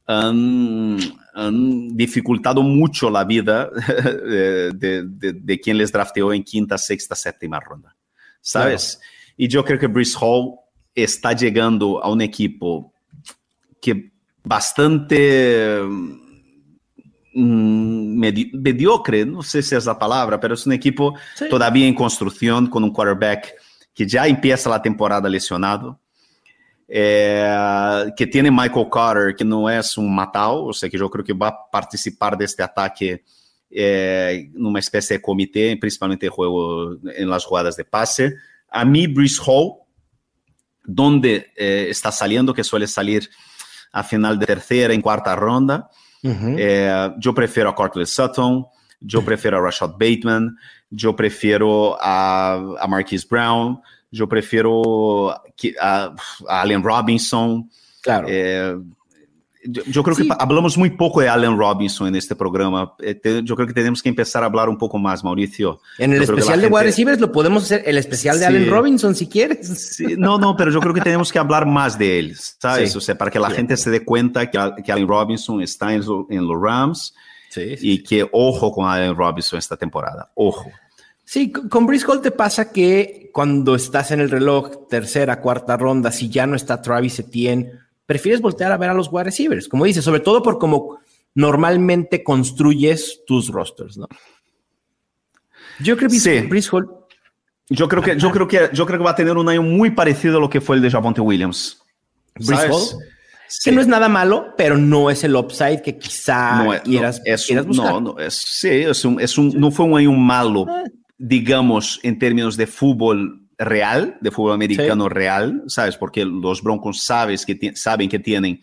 han, dificultado mucho la vida de, de, quien les drafteó en quinta, sexta, séptima ronda, ¿sabes? Y yo creo que Brice Hall está llegando a un equipo que bastante mm, mediocre, no sé si es la palabra, pero es un equipo todavía en construcción con un quarterback que ya empieza la temporada lesionado, eh, que tiene Michael Carter, que no es un matao, o sea que yo creo que va a participar de este ataque eh, en una especie de comité, principalmente juego en las jugadas de pase. A mí, Brice Hall, donde eh, está saliendo, que suele salir a final de tercera, en cuarta ronda. Eh, yo prefiero a Cortland Sutton, yo prefiero a Rashad Bateman, yo prefiero a, a Marquise Brown, yo prefiero a, a, Allen Robinson. Claro. Eh, yo, creo que hablamos muy poco de Allen Robinson en este programa. Eh, yo creo que tenemos que empezar a hablar un poco más, Mauricio. En el especial de wide receivers lo podemos hacer, el especial de Allen Robinson, si quieres. no, no, pero yo creo que tenemos que hablar más de él, ¿sabes? O sea, para que la gente se dé cuenta que, que Allen Robinson está en, en los Rams y que ojo con Allen Robinson esta temporada, ojo. Sí, con Briscoe te pasa que cuando estás en el reloj, tercera, cuarta ronda, si ya no está Travis Etienne prefieres voltear a ver a los wide receivers, como dices, sobre todo por cómo normalmente construyes tus rosters, ¿no? Yo creo que sí. Hall. Yo creo que, yo creo que, yo creo que va a tener un año muy parecido a lo que fue el de Javonte Williams. Brice Hall. Que no es nada malo, pero no es el upside que quizá no, quieras, no, es quieras buscar. No, no, es, sí, es un, es un, no fue un año malo, Ah. Digamos, en términos de fútbol real, de fútbol americano Sí. real, ¿sabes? Porque los Broncos sabes que saben que tienen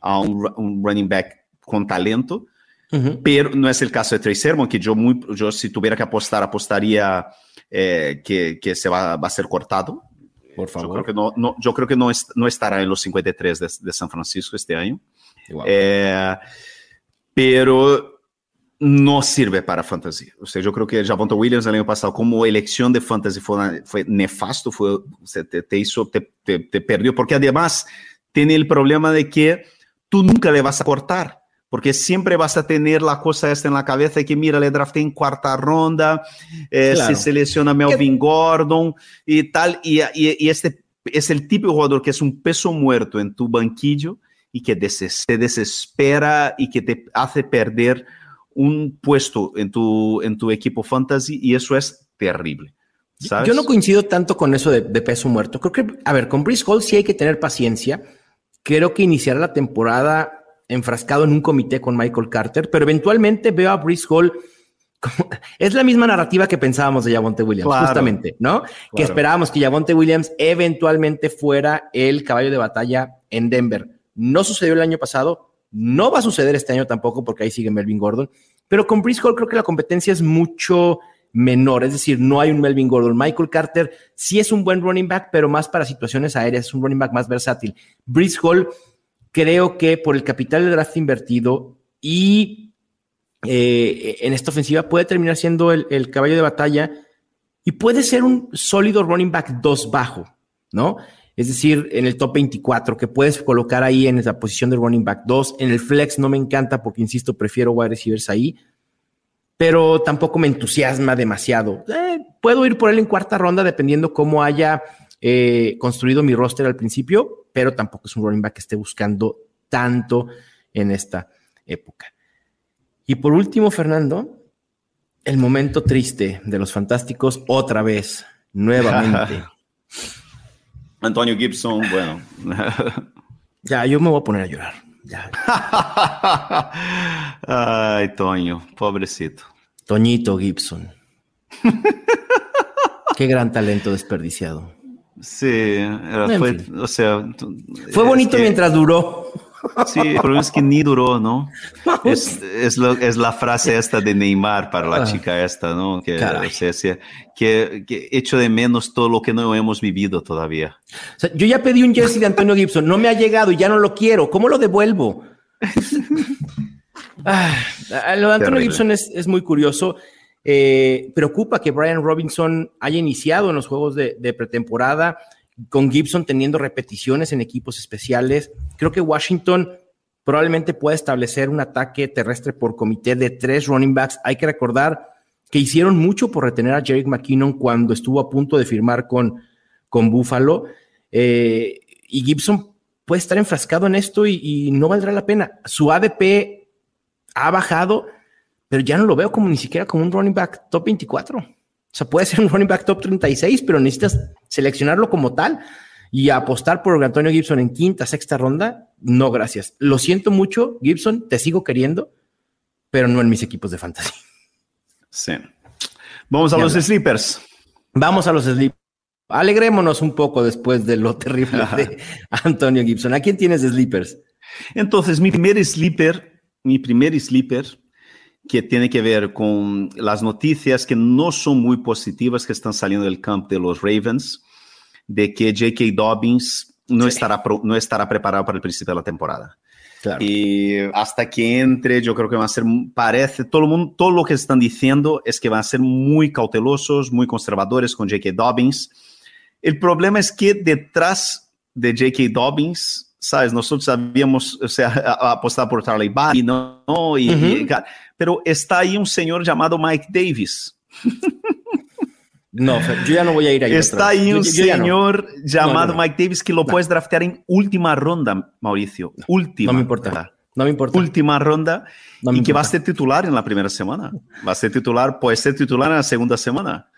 a un, un running back con talento, Ujú. pero no es el caso de Trey Sermon, que yo, muy, yo si tuviera que apostar, apostaría eh, que, que se va, va a ser cortado. Por Yo favor. creo que no, no, yo creo que no, es- no estará en los 53 de, de San Francisco este año. Eh, pero no sirve para fantasía. O sea, yo creo que Javonte Williams el año pasado como elección de fantasy fue, fue nefasto, fue, te, te hizo, te, te, te perdió, porque además tiene el problema de que tú nunca le vas a cortar. Porque siempre vas a tener la cosa esta en la cabeza de que, mira, le drafté en cuarta ronda, eh, Claro. se selecciona Melvin Gordon y tal. Y, y- y este es el típico jugador que es un peso muerto en tu banquillo y que te desespera y que te hace perder un puesto en tu, en tu equipo fantasy y eso es terrible. ¿sabes? Yo no coincido tanto con eso de, de peso muerto. Creo que, a ver, con Brice Hall sí hay que tener paciencia. Creo que iniciará la temporada enfrascado en un comité con Michael Carter, pero eventualmente veo a Brice Hall como, es la misma narrativa que pensábamos de Javonte Williams, Claro. justamente, ¿no? Que esperábamos que Javonte Williams eventualmente fuera el caballo de batalla en Denver. No sucedió el año pasado, no va a suceder este año tampoco porque ahí sigue Melvin Gordon, pero con Brice Hall creo que la competencia es mucho menor, es decir, no hay un Melvin Gordon. Michael Carter sí es un buen running back, pero más para situaciones aéreas, es un running back más versátil. Brice Hall creo que por el capital de draft invertido y eh, en esta ofensiva puede terminar siendo el, caballo de batalla y puede ser un sólido running back 2 bajo, ¿no? Es decir, en el top 24, que puedes colocar ahí en esa posición de running back 2. En el flex no me encanta porque, insisto, prefiero wide receivers ahí, pero tampoco me entusiasma demasiado. Eh, puedo ir por él en cuarta ronda dependiendo cómo haya eh, construido mi roster al principio, pero tampoco es un running back que esté buscando tanto en esta época. Y por último, Fernando, el momento triste de los fantásticos otra vez, nuevamente. Antonio Gibson, bueno. ya, yo me voy a poner a llorar. Ya. Ay, Toño, pobrecito. Toñito Gibson. Qué gran talento desperdiciado. Sí, era, fue, o sea... Fue bonito que- mientras duró. Sí, el problema es que ni duró, ¿no? Es, es, lo- es la frase esta de Neymar para la Ah. chica esta, ¿no? Que, o sea, sí, que, que echo de menos todo lo que no hemos vivido todavía. O sea, yo ya pedí un jersey de Antonio Gibson, no me ha llegado y ya no lo quiero. ¿Cómo lo devuelvo? Ah, lo de Antonio Terrible. Gibson es, es muy curioso. Eh, preocupa que Brian Robinson haya iniciado en los juegos de, de pretemporada, con Gibson teniendo repeticiones en equipos especiales. Creo que Washington probablemente pueda establecer un ataque terrestre por comité de tres running backs. Hay que recordar que hicieron mucho por retener a Jerick McKinnon cuando estuvo a punto de firmar con, con Buffalo. Eh, y Gibson puede estar enfrascado en esto y, y no valdrá la pena. Su ADP ha bajado, pero ya no lo veo como ni siquiera como un running back top 24. O sea, puede ser un running back top 36, pero necesitas seleccionarlo como tal y apostar por Antonio Gibson en quinta, sexta ronda. No, gracias. Lo siento mucho, Gibson, te sigo queriendo, pero no en mis equipos de fantasy. Sí. Vamos a los sleepers. Vamos a los sleep. Alegrémonos un poco después de lo terrible de Antonio Gibson. ¿A quién tienes de sleepers? Entonces, mi primer sleeper, mi primer sleeper, que tiene que ver con las noticias que no son muy positivas que están saliendo del campo de los Ravens, de que J.K. Dobbins no, estará, pro- no estará preparado para el principio de la temporada. Claro. Y hasta que entre, yo creo que van a ser, parece, todo, el mundo, todo lo que están diciendo es que van a ser muy cautelosos, muy conservadores con J.K. Dobbins. El problema es que detrás de J.K. Dobbins, ¿sabes? Nosotros sabíamos, o sea, apostar por Charlie Barry, ¿no? Y, Ujú. y- pero está ahí un señor llamado Mike Davis. No, yo ya no voy a ir ahí. Está ahí un yo- yo ya no. señor llamado No, no. Mike Davis que lo puedes draftear en última ronda, Mauricio. Última. No me importa. ¿verdad? No me importa. Última ronda y que va a ser titular en la primera semana. Va a ser titular, puede ser titular en la segunda semana.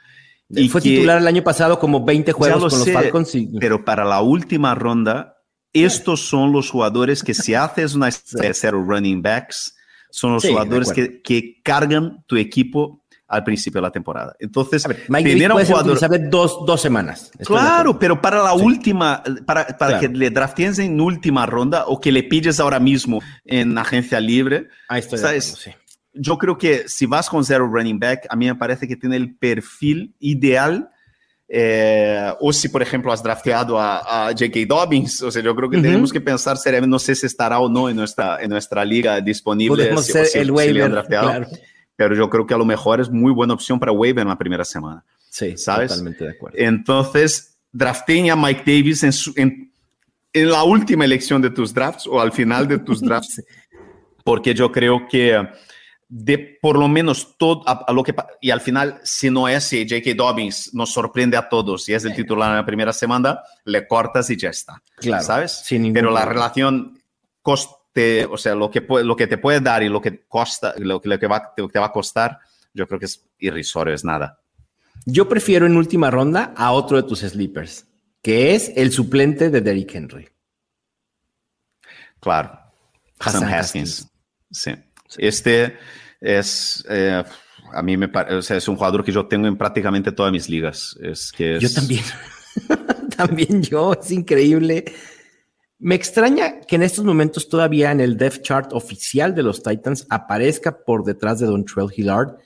Y fue titular el año pasado como 20 juegos con los Falcons. Pero para la última ronda, estos son los jugadores que si haces una cero running backs, son los jugadores que, que, cargan tu equipo al principio de la temporada. Entonces, tener un jugador... dos, dos semanas. Claro, pero para la última, para, para que le draftes en última ronda o que le pides ahora mismo en agencia libre, Ahí estoy ¿sabes? yo creo que si vas con zero running back, a mí me parece que tiene el perfil ideal. Eh, o si, por ejemplo, has drafteado a, J.K. Dobbins, o sea, yo creo que tenemos que pensar seriamente, no sé si estará o no en nuestra, en nuestra liga disponible. Podemos ser el waiver, pero yo creo que a lo mejor es muy buena opción para waiver en la primera semana. Sí, ¿sabes? totalmente de acuerdo. Entonces, drafteen a Mike Davis en, en, en, la última elección de tus drafts o al final de tus drafts, porque yo creo que de por lo menos todo a, lo que y al final si no es si J.K. Dobbins nos sorprende a todos y es el titular en la primera semana le cortas y ya está claro sabes pero la relación coste o sea lo que lo que te puede dar y lo que costa lo que, lo que va te va a costar yo creo que es irrisorio es nada. Yo prefiero en última ronda a otro de tus sleepers que es el suplente de Derrick Henry. Claro. Hassan, Haskins. sí este es, eh, a mí me parece, o sea, es un jugador que yo tengo en prácticamente todas mis ligas. Es que Yo también. también yo, es increíble. Me extraña que en estos momentos todavía en el depth chart oficial de los Titans aparezca por detrás de Don Trell Hillard.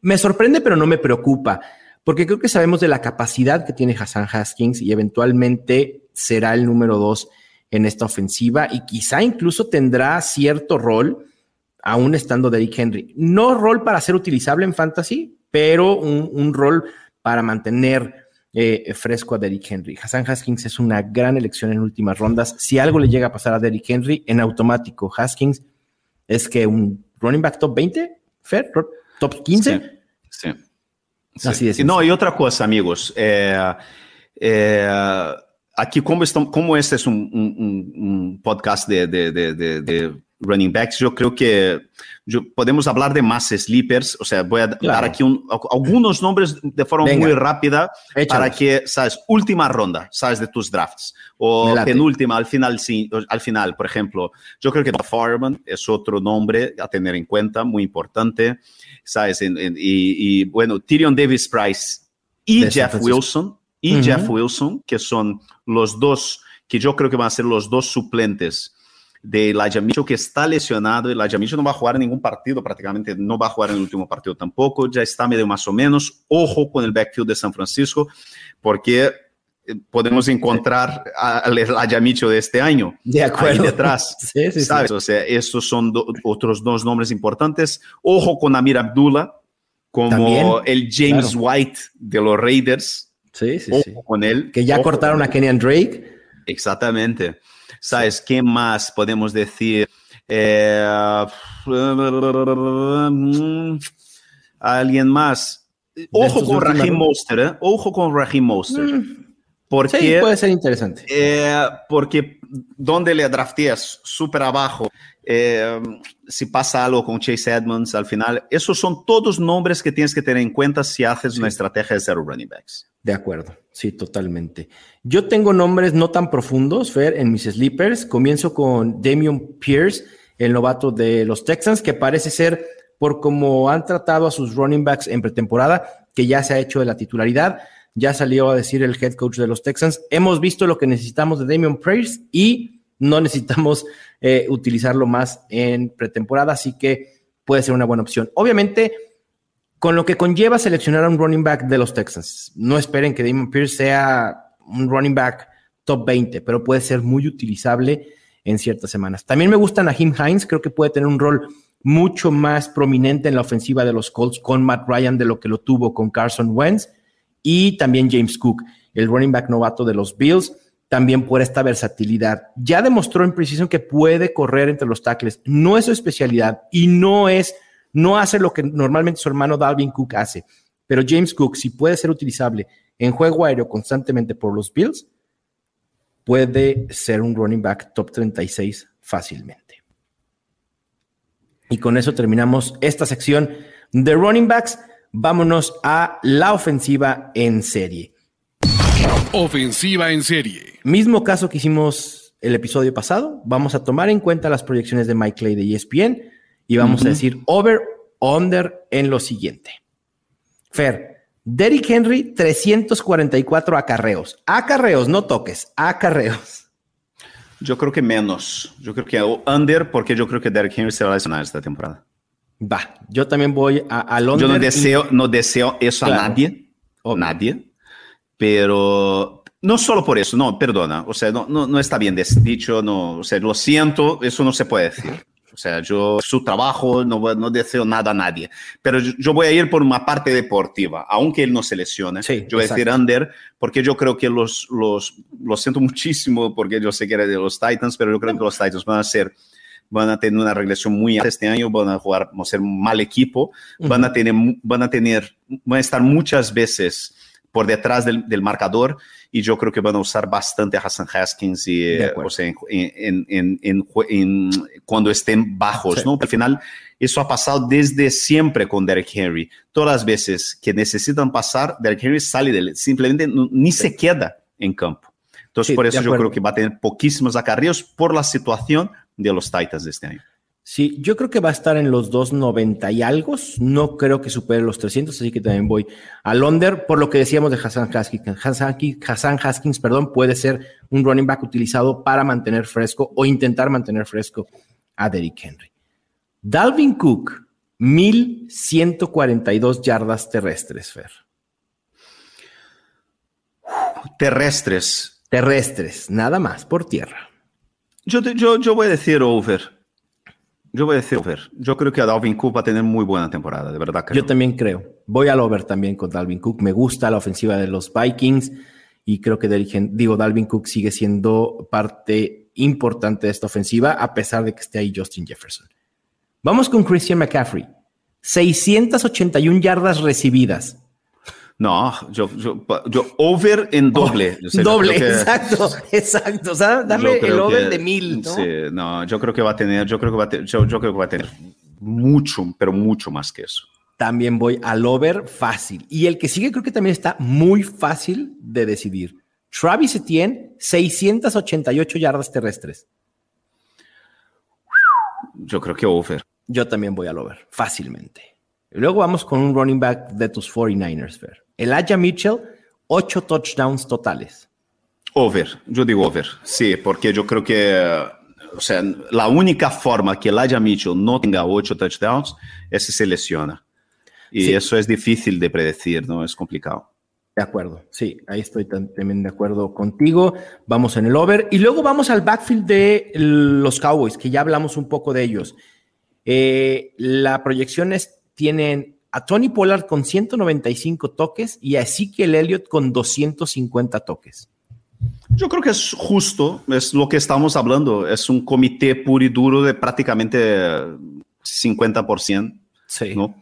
me sorprende, pero no me preocupa, porque creo que sabemos de la capacidad que tiene Hassan Haskins y eventualmente será el número dos en esta ofensiva y quizá incluso tendrá cierto rol aún estando Derrick Henry. No rol para ser utilizable en fantasy, pero un, rol para mantener eh, fresco a Derrick Henry. Hassan Haskins es una gran elección en últimas rondas. Si algo le llega a pasar a Derrick Henry, en automático, Haskins es que un running back top 20, Fair, top 15. Sí. Así es. No, y otra cosa, amigos. Eh, eh, aquí, como, como este es un, podcast de, de running backs, yo creo que podemos hablar de más sleepers, o sea, voy a dar aquí algunos nombres de forma muy rápida para que, sabes, última ronda, sabes, de tus drafts, o penúltima, al final, sí, al final, por ejemplo, yo creo que Farman es otro nombre a tener en cuenta, muy importante, sabes, y, bueno, Tyrion Davis Price y Jeff Wilson, y Jeff Wilson, que son los dos, que yo creo que van a ser los dos suplentes de Elijah Mitchell, que está lesionado. Elijah Mitchell no va a jugar en ningún partido, prácticamente no va a jugar en el último partido tampoco. Ya está medio más o menos. Ojo con el backfield de San Francisco, porque eh, podemos encontrar al Elijah Mitchell de este año. De acuerdo. Ahí detrás. sí, sí, ¿sabes? O sea, estos son otros dos nombres importantes. Ojo con Amir Abdullah, como el James White de los Raiders. Sí, sí, Ojo sí. con él. Que ya cortaron a Kenyan Drake. Exactamente. ¿Sabes qué más podemos decir? Eh, alguien más. Ojo con Monster, ¿eh? Ojo con Raheem Monster. Mm. Porque, sí, puede ser interesante. Eh, porque donde le drafteas súper abajo, eh, si pasa algo con Chase Edmonds al final, esos son todos nombres que tienes que tener en cuenta si haces una estrategia de cero running backs. De acuerdo, sí, totalmente. Yo tengo nombres no tan profundos, Fer, en mis sleepers. Comienzo con Damian Pierce, el novato de los Texans, que parece ser, por como han tratado a sus running backs en pretemporada, que ya se ha hecho de la titularidad ya salió a decir el head coach de los Texans, hemos visto lo que necesitamos de Damian Pierce y no necesitamos eh, utilizarlo más en pretemporada, así que puede ser una buena opción. Obviamente, con lo que conlleva seleccionar a un running back de los Texans, no esperen que Damian Pierce sea un running back top 20, pero puede ser muy utilizable en ciertas semanas. También me gusta Nahim Hines, creo que puede tener un rol mucho más prominente en la ofensiva de los Colts con Matt Ryan de lo que lo tuvo con Carson Wentz y también James Cook, el running back novato de los Bills, también por esta versatilidad. Ya demostró en precisión que puede correr entre los tackles. No es su especialidad y no es, no hace lo que normalmente su hermano Dalvin Cook hace. Pero James Cook, si puede ser utilizable en juego aéreo constantemente por los Bills, puede ser un running back top 36 fácilmente. Y con eso terminamos esta sección de running backs. Vámonos a la ofensiva en serie. Ofensiva en serie. Mismo caso que hicimos el episodio pasado. Vamos a tomar en cuenta las proyecciones de Mike Clay de ESPN y vamos a decir over, under en lo siguiente. Fer, Derrick Henry, 344 acarreos. Acarreos, no toques, acarreos. Yo creo que menos. Yo creo que under, porque yo creo que Derrick Henry se va a lesionar esta temporada. Va, yo también voy a, al under. Yo no deseo, no deseo eso a nadie, o nadie, pero no solo por eso, no, perdona, o sea, no, no, no está bien dicho, no, o sea, lo siento, eso no se puede decir. O sea, yo, su trabajo, no, no deseo nada a nadie. Pero yo, yo, voy a ir por una parte deportiva, aunque él no se lesione. Sí, yo voy a decir under, porque yo creo que los, los, lo siento muchísimo, porque yo sé que era de los Titans, pero yo creo que los Titans van a ser van a tener una regresión muy alta este año, van a jugar, vamos a ser un mal equipo, uh -huh. van, a tener, van a tener, van a estar muchas veces por detrás del, del, marcador y yo creo que van a usar bastante a Hassan Haskins y, eh, o sea, en, en, en, cuando estén bajos, sí. ¿no? Al final, eso ha pasado desde siempre con Derek Henry. Todas las veces que necesitan pasar, Derek Henry sale de simplemente no, ni sí. se queda en campo. Entonces, sí, por eso yo creo que va a tener poquísimos acarreos por la situación de los Titans de este año. Sí, yo creo que va a estar en los 2.90 y algo. No creo que supere los 300, así que también voy al under. Por lo que decíamos de Hassan Haskins. Hassan, Hassan Haskins, perdón, puede ser un running back utilizado para mantener fresco o intentar mantener fresco a Derrick Henry. Dalvin Cook, 1142 yardas terrestres, Fer. Terrestres. Terrestres, nada más, por tierra. Yo, yo, yo voy a decir over. Yo voy a decir over. Yo creo que a Dalvin Cook va a tener muy buena temporada, de verdad. Creo. Yo también creo. Voy al over también con Dalvin Cook. Me gusta la ofensiva de los Vikings y creo que digo, Dalvin Cook sigue siendo parte importante de esta ofensiva a pesar de que esté ahí Justin Jefferson. Vamos con Christian McCaffrey. 681 yardas recibidas. No, yo, yo, yo over en doble. Oh, doble, que, exacto, exacto. O sea, dame el over que, de mil, ¿no? Sí, no, yo creo que va a tener, yo creo que va a tener, yo, yo creo que va a tener mucho, pero mucho más que eso. También voy al over fácil. Y el que sigue creo que también está muy fácil de decidir. Travis Etienne, 688 yardas terrestres. Yo creo que over. Yo también voy al over, fácilmente. Y luego vamos con un running back de tus 49ers, Fer. Elijah Mitchell, 8 touchdowns totales. Over, yo digo over, sí, porque yo creo que, o sea, la única forma que Elijah Mitchell no tenga 8 touchdowns es si se lesiona. Y sí. eso es difícil de predecir, ¿no? Es complicado. De acuerdo, sí, ahí estoy también de acuerdo contigo. Vamos en el over. Y luego vamos al backfield de los Cowboys, que ya hablamos un poco de ellos. Eh, la proyección es, tienen a Tony Pollard con 195 toques y a Ezekiel Elliott con 250 toques. Yo creo que es justo, es lo que estamos hablando, es un comité puro y duro de prácticamente 50%. Sí. ¿no?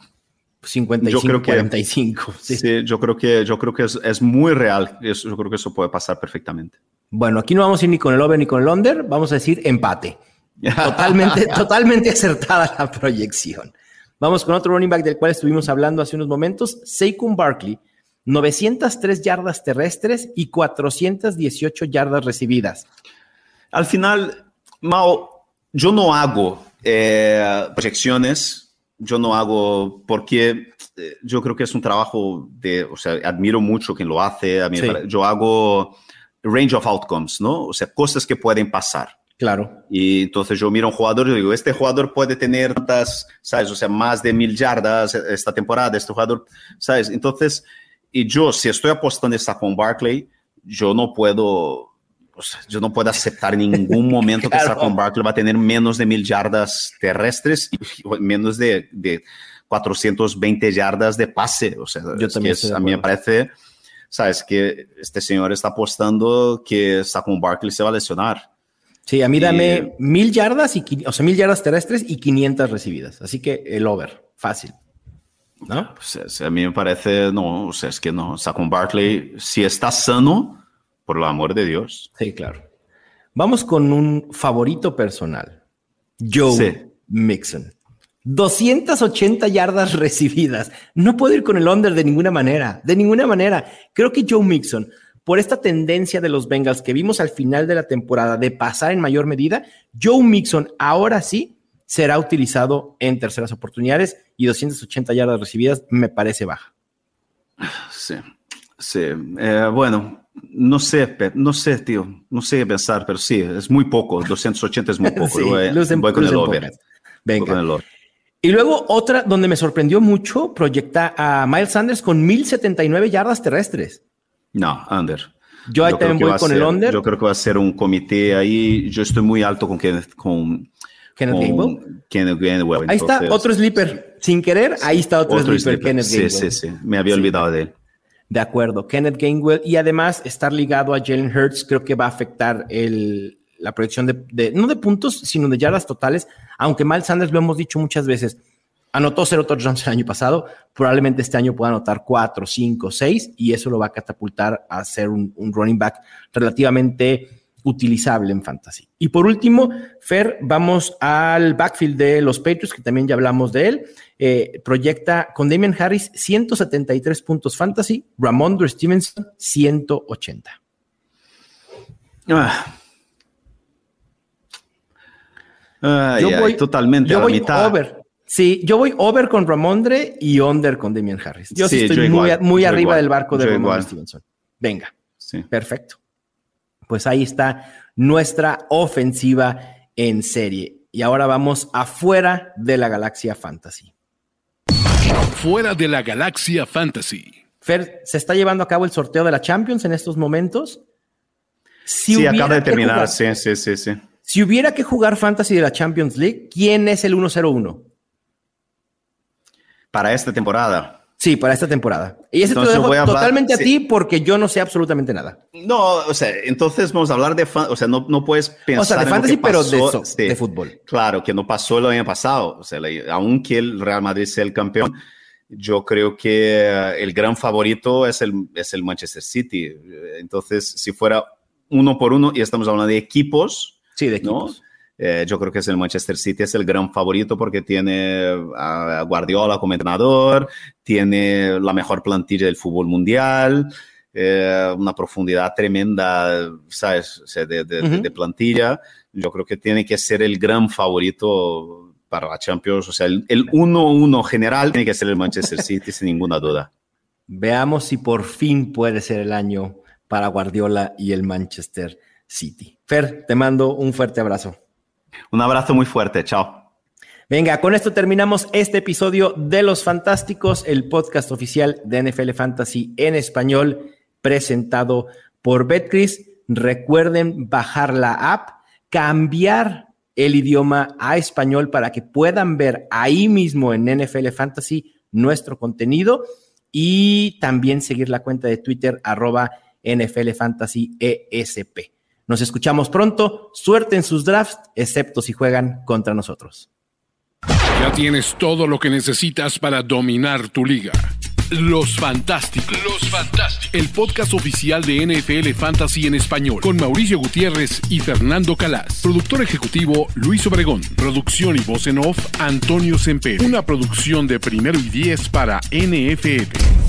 55, yo creo que, 45. Sí. sí, yo creo que, yo creo que es, es muy real, eso, yo creo que eso puede pasar perfectamente. Bueno, aquí no vamos a ir ni con el over ni con el under, vamos a decir empate. Totalmente, totalmente acertada la proyección. Vamos con otro running back del cual estuvimos hablando hace unos momentos, Saquon Barkley, 903 yardas terrestres y 418 yardas recibidas. Al final, Mao, yo no hago eh, proyecciones, yo no hago porque eh, yo creo que es un trabajo de, o sea, admiro mucho quien lo hace, sí. yo hago range of outcomes, ¿no? O sea, cosas que pueden pasar. Claro. Y entonces yo miro a un jugador y digo, este jugador puede tener tantas, ¿sabes? O sea, más de mil yardas esta temporada, este jugador, ¿sabes? Entonces, y yo, si estoy apostando esta con Barkley, yo no puedo, o sea, yo no puedo aceptar en ningún momento claro. que Saquon Barkley va a tener menos de mil yardas terrestres y menos de, de 420 yardas de pase. O sea, yo también es, a mí me parece, ¿sabes? Que este señor está apostando que Saquon Barkley se va a lesionar. Sí, a mí dame mil yardas, y, o sea, mil yardas terrestres y 500 recibidas. Así que el over, fácil. ¿No? Pues, a mí me parece, no, o sea, es que no. Saquon Barkley, si está sano, por el amor de Dios. Sí, claro. Vamos con un favorito personal. Joe sí. Mixon. 280 yardas recibidas. No puedo ir con el under de ninguna manera, de ninguna manera. Creo que Joe Mixon, por esta tendencia de los Bengals que vimos al final de la temporada de pasar en mayor medida, Joe Mixon ahora sí será utilizado en terceras oportunidades y 280 yardas recibidas me parece baja. Sí, sí. Eh, bueno, no sé, no sé, tío, no sé qué pensar, pero sí, es muy poco, 280 es muy poco. sí, voy, con el over. Venga. Y luego otra donde me sorprendió mucho, proyecta a Miles Sanders con 1079 yardas terrestres. No, under. Yo ahí también voy con el under. Yo creo que va a ser un comité ahí. Yo estoy muy alto con Kenneth, con, Kenneth Gainwell. Kenneth Gainwell. Ahí está otro sleeper. Sin querer, ahí está otro, sleeper, Kenneth Gainwell. Sí, sí, sí. Me había olvidado de él. De acuerdo, Kenneth Gainwell. Y además, estar ligado a Jalen Hurts creo que va a afectar el, la proyección de, no de puntos, sino de yardas totales. Aunque Miles Sanders, lo hemos dicho muchas veces, anotó cero touchdowns el año pasado, probablemente este año pueda anotar cuatro, cinco, seis, y eso lo va a catapultar a ser un, running back relativamente utilizable en fantasy. Y por último, Fer, vamos al backfield de los Patriots, que también ya hablamos de él. Eh, proyecta con Damian Harris 173 puntos fantasy, Ramondre Stevenson 180. Ah, yo voy, totalmente a la mitad. Over. Sí, yo voy over con Ramondre y under con Damian Harris. Yo sí, estoy muy, arriba del barco de Ramondre Stevenson. Venga. Sí. Perfecto. Pues ahí está nuestra ofensiva en serie. Y ahora vamos afuera de la galaxia fantasy. Fuera de la galaxia fantasy. Fer, ¿se está llevando a cabo el sorteo de la Champions en estos momentos? sí, acaba de terminar. sí, sí, sí, sí. Si hubiera que jugar Fantasy de la Champions League, ¿quién es el 101? Para esta temporada. Sí, para esta temporada. Y ese te lo dejo totalmente a ti porque yo no sé absolutamente nada. No, o sea, entonces vamos a hablar de, o sea, no, no puedes pensar. O sea, de fantasy, pero de, fútbol. Claro, que no pasó el año pasado. O sea, aunque el Real Madrid sea el campeón, yo creo que eh, el gran favorito es el, es el Manchester City. Entonces, si fuera uno por uno, y estamos hablando de equipos, Sí, de equipos. Eh, yo creo que es el Manchester City, es el gran favorito porque tiene a Guardiola como entrenador, tiene la mejor plantilla del fútbol mundial, eh, una profundidad tremenda, ¿sabes? de, plantilla. Yo creo que tiene que ser el gran favorito para la Champions. O sea, el 1-1 general tiene que ser el Manchester City, sin ninguna duda. Veamos si por fin puede ser el año para Guardiola y el Manchester City. Fer, te mando un fuerte abrazo. Un abrazo muy fuerte, chao. Venga, con esto terminamos este episodio de Los Fantásticos, el podcast oficial de NFL Fantasy en español, presentado por Betcris. Recuerden bajar la app, cambiar el idioma a español para que puedan ver ahí mismo en NFL Fantasy nuestro contenido y también seguir la cuenta de Twitter arroba NFL Fantasy ESP. Nos escuchamos pronto. Suerte en sus drafts, excepto si juegan contra nosotros. Ya tienes todo lo que necesitas para dominar tu liga. Los Fantásticos. Los Fantásticos. El podcast oficial de NFL Fantasy en español. Con Mauricio Gutiérrez y Fernando Calas. Productor ejecutivo Luis Obregón. Producción y voz en off Antonio Semper. Una producción de primero y diez para NFL.